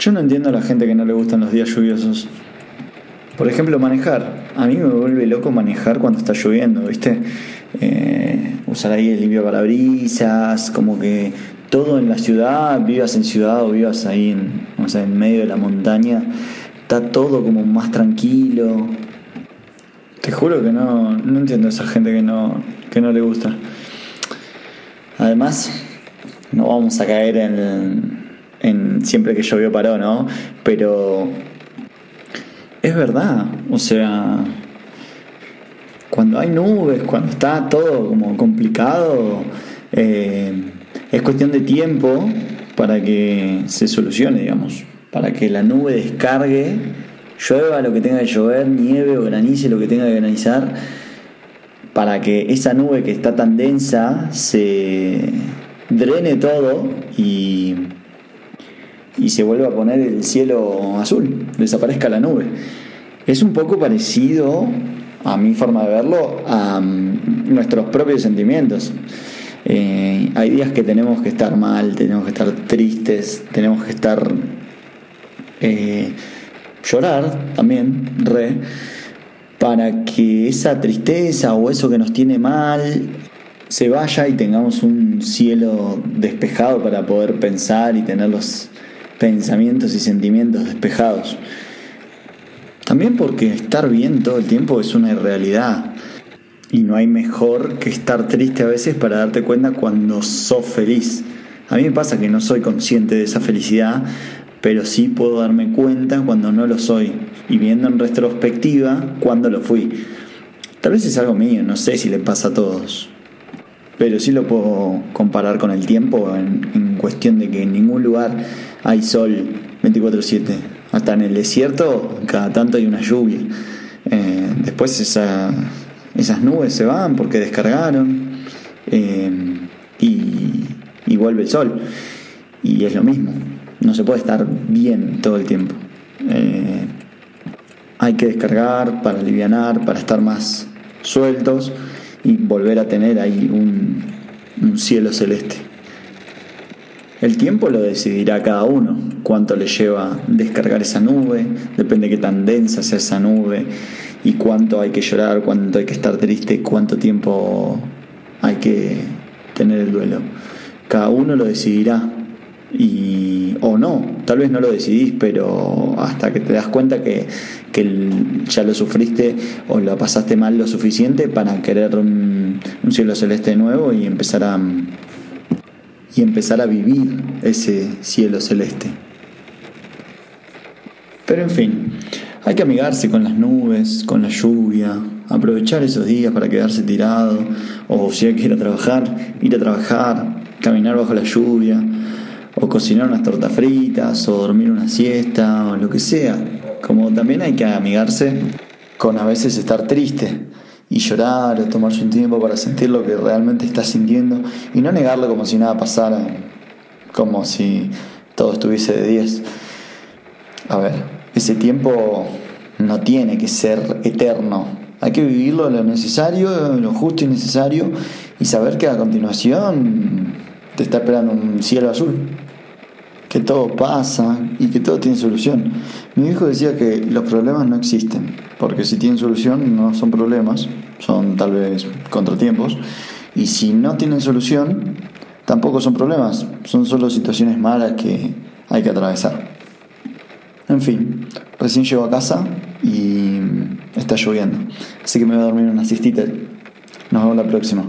Yo no entiendo a la gente que no le gustan los días lluviosos. Por ejemplo, manejar. A mí me vuelve loco manejar cuando está lloviendo, ¿viste? Eh, usar ahí el limpio parabrisas, como que todo en la ciudad, vivas en ciudad o vivas ahí en, o sea, en medio de la montaña, está todo como más tranquilo. Te juro que no, no entiendo a esa gente que no, que no le gusta. Además, no vamos a caer en, en siempre que llovió paró, ¿no? Pero es verdad, o sea, cuando hay nubes, cuando está todo como complicado, eh, es cuestión de tiempo para que se solucione, digamos, para que la nube descargue, llueva lo que tenga que llover, nieve o granice lo que tenga que granizar, para que esa nube que está tan densa se drene todo y, y se vuelva a poner el cielo azul, desaparezca la nube. Es un poco parecido, a mi forma de verlo, a mm, nuestros propios sentimientos. Eh, hay días que tenemos que estar mal, tenemos que estar tristes, tenemos que estar... Eh, llorar también, re, para que esa tristeza o eso que nos tiene mal se vaya y tengamos un cielo despejado para poder pensar y tener los pensamientos y sentimientos despejados. También porque estar bien todo el tiempo es una irrealidad. Y no hay mejor que estar triste a veces para darte cuenta cuando sos feliz. A mí me pasa que no soy consciente de esa felicidad, pero sí puedo darme cuenta cuando no lo soy. Y viendo en retrospectiva cuando lo fui. Tal vez es algo mío, no sé si le pasa a todos. Pero sí lo puedo comparar con el tiempo en, cuestión de que en ningún lugar hay sol 24/7. Hasta en el desierto cada tanto hay una lluvia. Eh, después esa, esas nubes se van porque descargaron eh, y, vuelve el sol. Y es lo mismo, no se puede estar bien todo el tiempo. Eh, hay que descargar para aliviar, para estar más sueltos y volver a tener ahí un, un cielo celeste. El tiempo lo decidirá cada uno, cuánto le lleva descargar esa nube, depende de qué tan densa sea esa nube y cuánto hay que llorar, cuánto hay que estar triste, cuánto tiempo hay que tener el duelo. Cada uno lo decidirá y o no, tal vez no lo decidís, pero hasta que te das cuenta que, ya lo sufriste o lo pasaste mal lo suficiente para querer un, un cielo celeste nuevo y empezar a y empezar a vivir ese cielo celeste. Pero en fin, hay que amigarse con las nubes, con la lluvia, aprovechar esos días para quedarse tirado, o si hay que ir a trabajar, ir a trabajar, caminar bajo la lluvia, o cocinar unas tortas fritas, o dormir una siesta, o lo que sea. Como también hay que amigarse con a veces estar triste y llorar o tomarse un tiempo para sentir lo que realmente estás sintiendo y no negarlo como si nada pasara, como si todo estuviese de 10. A ver, ese tiempo no tiene que ser eterno. Hay que vivirlo lo necesario, lo justo y necesario y saber que a continuación te está esperando un cielo azul. Que todo pasa y que todo tiene solución. Mi hijo decía que los problemas no existen, porque si tienen solución no son problemas, son tal vez contratiempos. Y si no tienen solución, tampoco son problemas, son solo situaciones malas que hay que atravesar. En fin, recién llego a casa y está lloviendo. Así que me voy a dormir una siestita. Nos vemos la próxima.